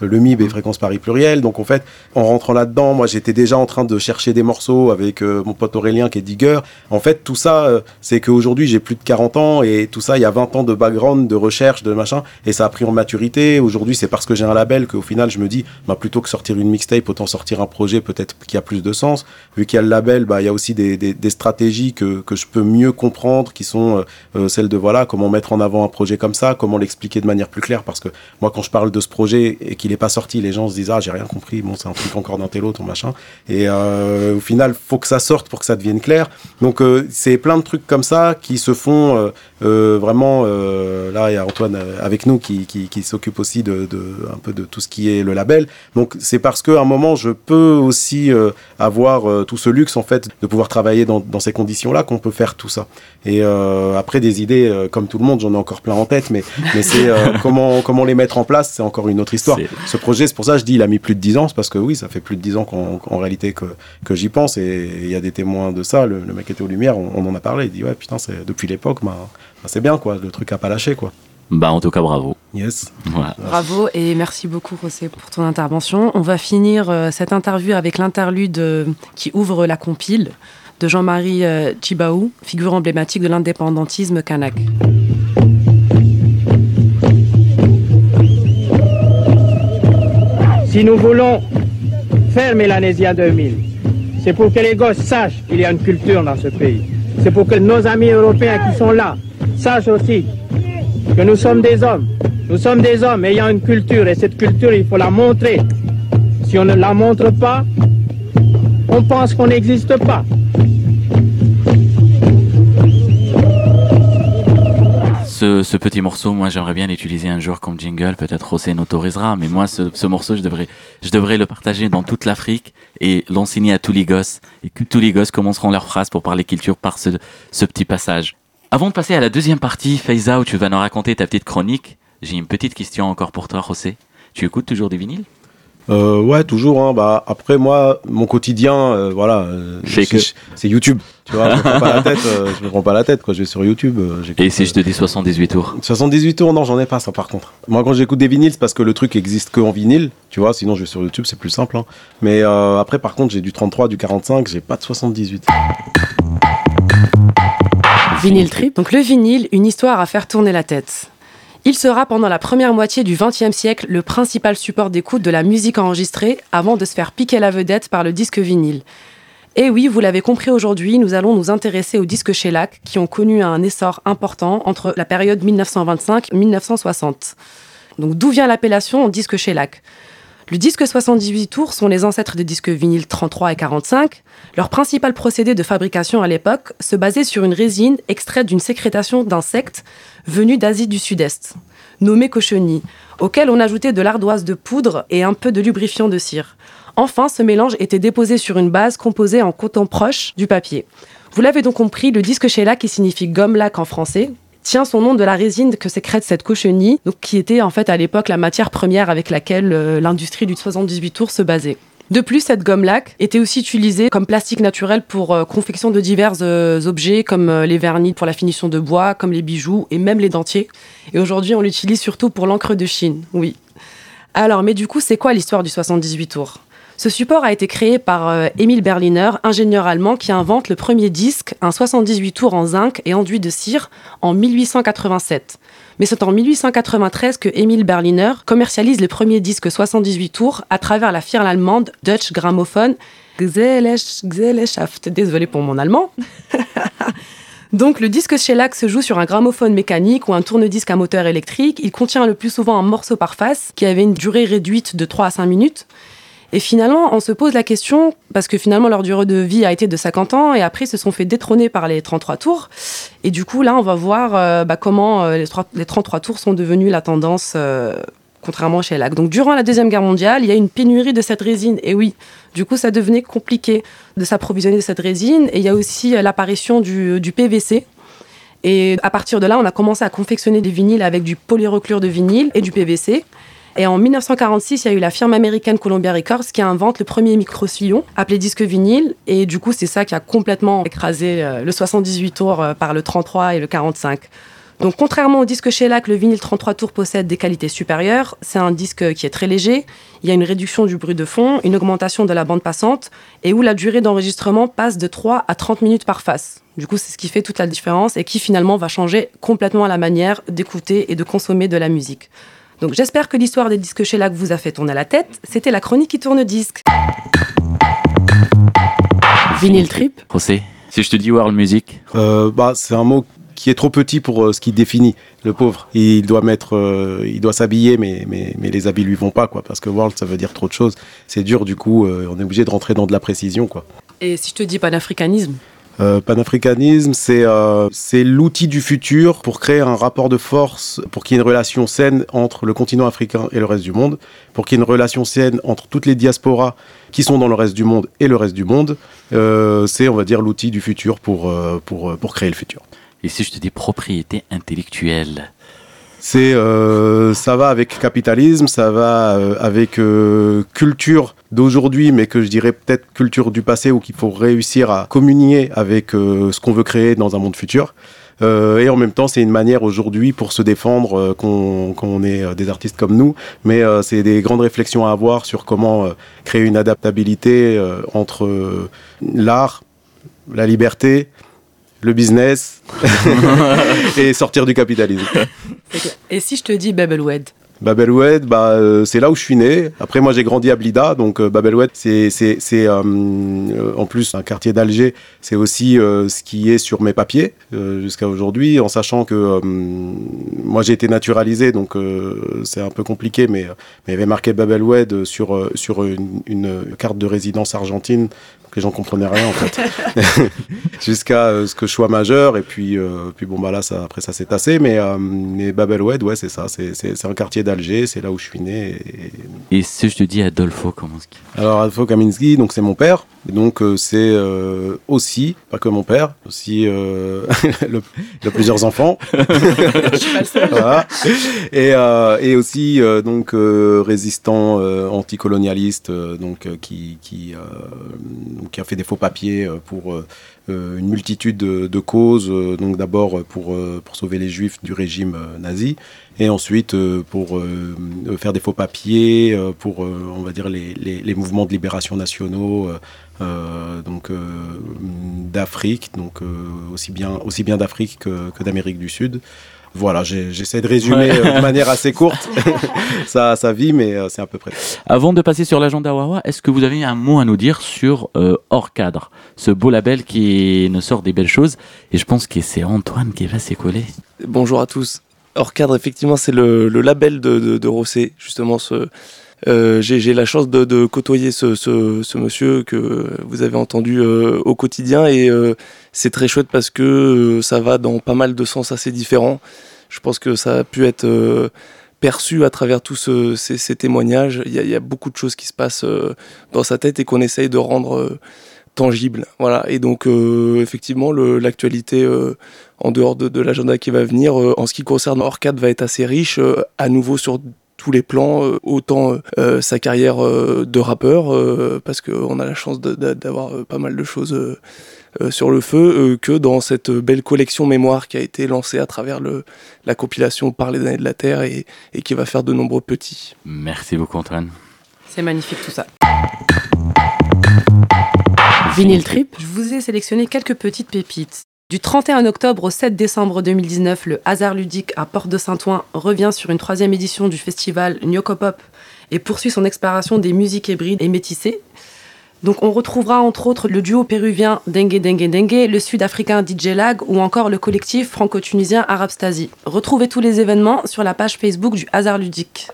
le MIB et Fréquence Paris Pluriel. Donc, en fait, en rentrant là-dedans, moi, j'étais déjà en train de chercher des morceaux avec euh, mon pote Aurélien qui est digger. En fait, tout ça, euh, c'est qu'aujourd'hui, j'ai plus de 40 ans et tout ça, il y a 20 ans de background, de recherche, de machin, et ça a pris en maturité. Aujourd'hui, c'est parce que j'ai un label qu'au final, je me dis, bah, plutôt que sortir une mixtape, autant sortir un projet peut-être qui a plus de sens. Vu qu'il y a le label, bah, il y a aussi des, des, stratégies que, que je peux mieux comprendre, qui sont euh, celles de voilà, comment mettre en avant un projet comme ça, comment l'expliquer de manière plus claire, parce que moi, quand je parle de ce projet et qu'il n'est pas sorti, les gens se disent, ah, j'ai rien compris, bon, c'est un truc encore d'un télo, ton machin. Et au final, faut que ça sorte pour que ça devienne clair. Donc, euh, c'est plein de trucs comme ça qui se font euh, euh, vraiment. là, il y a Antoine avec nous qui, qui, qui s'occupe aussi de, de un peu de tout ce qui est le label. Donc, c'est parce qu'à un moment, je peux aussi avoir tout ce luxe en fait de pouvoir travailler dans, dans ces conditions-là qu'on peut faire tout ça. Et après, des idées, comme tout le monde, j'en ai encore plein en tête, mais, mais c'est comment, comment les mettre en place, c'est encore une autre histoire. Ce projet, c'est pour ça que je dis il a mis plus de 10 ans, parce que oui, ça fait plus de 10 ans qu'en réalité que, que j'y pense, et il y a des témoins de ça. Le, le mec était aux Lumières, on, on en a parlé, il dit ouais, putain, c'est depuis l'époque, bah, bah, c'est bien, quoi, le truc a pas lâché, quoi. Bah, en tout cas, bravo. Yes. Voilà. Bravo et merci beaucoup José pour ton intervention. On va finir euh, cette interview avec l'interlude euh, qui ouvre la compile de Jean-Marie euh, Chibaou, figure emblématique de l'indépendantisme kanak. Si nous voulons faire Mélanésia 2000, c'est pour que les gosses sachent qu'il y a une culture dans ce pays. C'est pour que nos amis européens qui sont là sachent aussi que nous sommes des hommes. Nous sommes des hommes ayant une culture et cette culture, il faut la montrer. Si on ne la montre pas, on pense qu'on n'existe pas. Ce, petit morceau, moi, j'aimerais bien l'utiliser un jour comme jingle. Peut-être Hossein autorisera, mais moi, ce, ce morceau, je devrais, je devrais le partager dans toute l'Afrique et l'enseigner à tous les gosses. Et que tous les gosses commenceront leurs phrases pour parler culture par ce, ce petit passage. Avant de passer à la deuxième partie, Faiza, où tu vas nous raconter ta petite chronique, j'ai une petite question encore pour toi, José. Tu écoutes toujours des vinyles? Euh, ouais, toujours. Hein, bah, après, moi, mon quotidien, euh, voilà, euh, que. c'est YouTube. Tu vois, je me prends pas la tête. euh, je me prends pas la tête. Quoi. Je vais sur YouTube. euh, Et si euh, je te dis 78 tours 78 tours, non, j'en ai pas ça par contre. Moi, quand j'écoute des vinyles, c'est parce que le truc existe que en vinyle, tu vois. Sinon, je vais sur YouTube, c'est plus simple. hein. Mais euh, après, par contre, j'ai du 33, du 45, j'ai pas de 78. Vinyl trip. Donc le vinyle, une histoire à faire tourner la tête. Il sera pendant la première moitié du XXe siècle le principal support d'écoute de la musique enregistrée avant de se faire piquer la vedette par le disque vinyle. Et oui, vous l'avez compris aujourd'hui, nous allons nous intéresser aux disques shellac qui ont connu un essor important entre la période 1925-1960. Donc d'où vient l'appellation disque shellac? Le disque 78 tours sont les ancêtres des disques vinyles 33 et 45. Leur principal procédé de fabrication à l'époque se basait sur une résine extraite d'une sécrétation d'insectes venus d'Asie du Sud-Est, nommée cochenille, auquel on ajoutait de l'ardoise de poudre et un peu de lubrifiant de cire. Enfin, ce mélange était déposé sur une base composée en coton proche du papier. Vous l'avez donc compris, le disque shellac, qui signifie gomme lac en français, tient son nom de la résine que sécrète cette cochenille, donc qui était en fait à l'époque la matière première avec laquelle euh, l'industrie du 78 tours se basait. De plus, cette gomme lac était aussi utilisée comme plastique naturel pour euh, confection de divers euh, objets comme les vernis pour la finition de bois, comme les bijoux et même les dentiers. Et aujourd'hui, on l'utilise surtout pour l'encre de Chine. Oui. Alors, mais du coup, c'est quoi l'histoire du 78 tours ce support a été créé par euh, Emil Berliner, ingénieur allemand qui invente le premier disque, un 78 tours en zinc et enduit de cire, en 1887. Mais c'est en 1893 que Emil Berliner commercialise les premiers disques 78 tours à travers la firme allemande Deutsche Grammophon. Gesellschaft. Désolé pour mon allemand. Donc le disque shellac se joue sur un gramophone mécanique ou un tourne-disque à moteur électrique. Il contient le plus souvent un morceau par face qui avait une durée réduite de 3 à 5 minutes. Et finalement, on se pose la question, parce que finalement leur durée de vie a été de 50 ans, et après ils se sont fait détrôner par les 33 tours. Et du coup, là, on va voir euh, bah, comment euh, les, trois- les 33 tours sont devenus la tendance, euh, contrairement chez LAC. Donc durant la Deuxième Guerre mondiale, il y a une pénurie de cette résine. Et oui, du coup, ça devenait compliqué de s'approvisionner de cette résine. Et il y a aussi l'apparition du, du PVC. Et à partir de là, on a commencé à confectionner des vinyles avec du polyreclure de vinyle et du PVC. Et en 1946, il y a eu la firme américaine Columbia Records qui invente le premier micro-sillon appelé disque vinyle. Et du coup, c'est ça qui a complètement écrasé euh, le 78 tours euh, par le 33 et le 45. Donc contrairement au disque Shellac, le vinyle 33 tours possède des qualités supérieures. C'est un disque qui est très léger, il y a une réduction du bruit de fond, une augmentation de la bande passante et où la durée d'enregistrement passe de 3 à 30 minutes par face. Du coup, c'est ce qui fait toute la différence et qui finalement va changer complètement la manière d'écouter et de consommer de la musique. Donc j'espère que l'histoire des disques Shellac vous a fait tourner la tête. C'était la chronique qui tourne disque. Vinyl trip José, si je te dis world music, Euh, bah, c'est un mot qui est trop petit pour euh, ce qui définit le pauvre. Il doit mettre, euh, il doit s'habiller, mais, mais, mais les habits lui vont pas, quoi. Parce que world, ça veut dire trop de choses. C'est dur, du coup, euh, on est obligé de rentrer dans de la précision, quoi. Et si je te dis panafricanisme? Euh, panafricanisme, c'est euh, c'est l'outil du futur pour créer un rapport de force, pour qu'il y ait une relation saine entre le continent africain et le reste du monde, pour qu'il y ait une relation saine entre toutes les diasporas qui sont dans le reste du monde et le reste du monde. Euh, c'est, on va dire, l'outil du futur pour, euh, pour, pour créer le futur. et si je te dis propriété intellectuelle, C'est euh, ça va avec capitalisme, ça va euh, avec euh, culture d'aujourd'hui, mais que je dirais peut-être culture du passé, où qu'il faut réussir à communier avec euh, ce qu'on veut créer dans un monde futur. Et en même temps, c'est une manière aujourd'hui pour se défendre euh, qu'on qu'on est des artistes comme nous, mais c'est des grandes réflexions à avoir sur comment créer une adaptabilité entre l'art, la liberté, le business et sortir du capitalisme. Et si je te dis Babelwed Babelwed, bah, euh, c'est là où je suis né. Après, moi, j'ai grandi à Blida, donc euh, Babelwed, c'est, euh, euh, en plus un quartier d'Alger. C'est aussi euh, ce qui est sur mes papiers jusqu'à aujourd'hui, en sachant que moi, j'ai été naturalisé, donc c'est un peu compliqué, mais, mais il y avait marqué Babelwed sur, sur une, une carte de résidence argentine. Que Les gens comprenaient rien en fait, jusqu'à euh, ce que je sois majeur et puis euh, puis bon bah là ça après ça s'est tassé mais euh, mais Babelwed ouais c'est ça c'est c'est c'est un quartier d'Alger c'est là où je suis né et, et si je te dis Adolfo Komanski, alors Adolfo Kaminski, donc c'est mon père. Et donc euh, c'est euh, aussi, pas que mon père, aussi euh, le, il a plusieurs enfants. Voilà. Et, euh, et aussi euh, donc euh, résistant euh, anticolonialiste, euh, donc euh, qui qui, euh, qui a fait des faux papiers euh, pour euh, euh, une multitude de, causes. donc d'abord pour pour sauver les juifs du régime nazi et ensuite pour faire des faux papiers pour on va dire les, les, mouvements de libération nationaux donc d'Afrique donc aussi bien aussi bien d'Afrique que, que d'Amérique du Sud voilà j'ai- j'essaie de résumer Ouais. euh, de manière assez courte sa, sa vie mais euh, c'est à peu près Avant de passer sur l'agenda Wawa, est-ce que vous avez un mot à nous dire sur euh, Hors Cadre, ce beau label qui nous sort des belles choses? Et je pense que c'est Antoine qui va s'y coller. Bonjour à tous. Hors cadre, effectivement, c'est le, le label de, de, de Rossé, justement. Ce, euh, j'ai, la chance de, de côtoyer ce, monsieur que vous avez entendu euh, au quotidien et euh, c'est très chouette parce que ça va dans pas mal de sens assez différents. Je pense que ça a pu être perçu à travers tous ce- ces, témoignages. Il y, a, beaucoup de choses qui se passent dans sa tête et qu'on essaye de rendre tangibles. Voilà. Et donc, effectivement, l'actualité en dehors de, l'agenda qui va venir. En ce qui concerne Orcade, va être assez riche, à nouveau sur tous les plans, euh, autant euh, sa carrière euh, de rappeur, euh, parce qu'on a la chance d'avoir pas mal de choses sur le feu, euh, que dans cette belle collection mémoire qui a été lancée à travers le, la compilation Par les années de la Terre et, et qui va faire de nombreux petits. Merci beaucoup Antoine. C'est magnifique tout ça. Vinyl Trip, je vous ai sélectionné quelques petites pépites. Du 31 octobre au 7 décembre 2019, le hasard ludique à Porte de Saint-Ouen revient sur une troisième édition du festival Nyokopop et poursuit son exploration des musiques hybrides et métissées. Donc on retrouvera entre autres le duo péruvien Dengue Dengue Dengue, le sud-africain DJ Lag ou encore le collectif franco-tunisien Arabstasy. Retrouvez tous les événements sur la page Facebook du hasard ludique.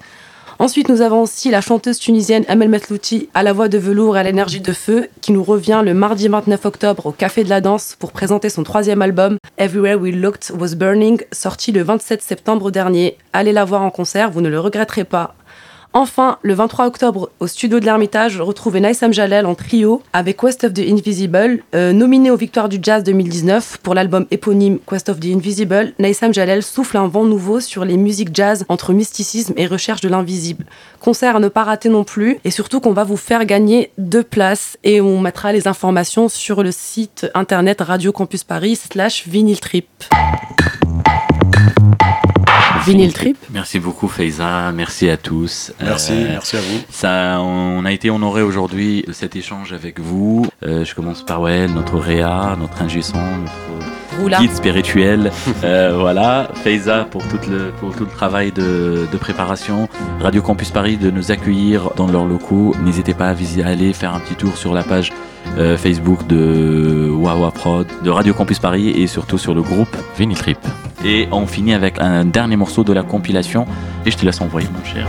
Ensuite, nous avons aussi la chanteuse tunisienne Amel Metlouti à la voix de velours et à l'énergie de feu qui nous revient le mardi 29 octobre au Café de la Danse pour présenter son troisième album Everywhere We Looked Was Burning, sorti le 27 septembre dernier. Allez la voir en concert, vous ne le regretterez pas. Enfin, le 23 octobre, au studio de l'Ermitage, retrouvez Naïsam Jalel en trio avec Quest of the Invisible, euh, nominé aux Victoires du Jazz 2019 pour l'album éponyme Quest of the Invisible. Naïsam Jalel souffle un vent nouveau sur les musiques jazz entre mysticisme et recherche de l'invisible. Concert à ne pas rater non plus, et surtout qu'on va vous faire gagner deux places et on mettra les informations sur le site internet Radio Campus Paris slash vinyle trip. Vinyl Trip. Merci beaucoup Faiza, merci à tous. Merci, Euh, merci à vous. Ça, on a été honoré aujourd'hui de cet échange avec vous. Euh, je commence par ouais, notre Réa, notre ingé son, notre Roula. guide spirituel. Euh, voilà, Faiza pour tout le, pour tout le travail de, de préparation. Radio Campus Paris de nous accueillir dans leurs locaux. N'hésitez pas à, visiter, à aller faire un petit tour sur la page euh, Facebook de Wawa Prod, de Radio Campus Paris et surtout sur le groupe Vinyl Trip. Et on finit avec un dernier morceau de la compilation et je te laisse envoyer mon cher.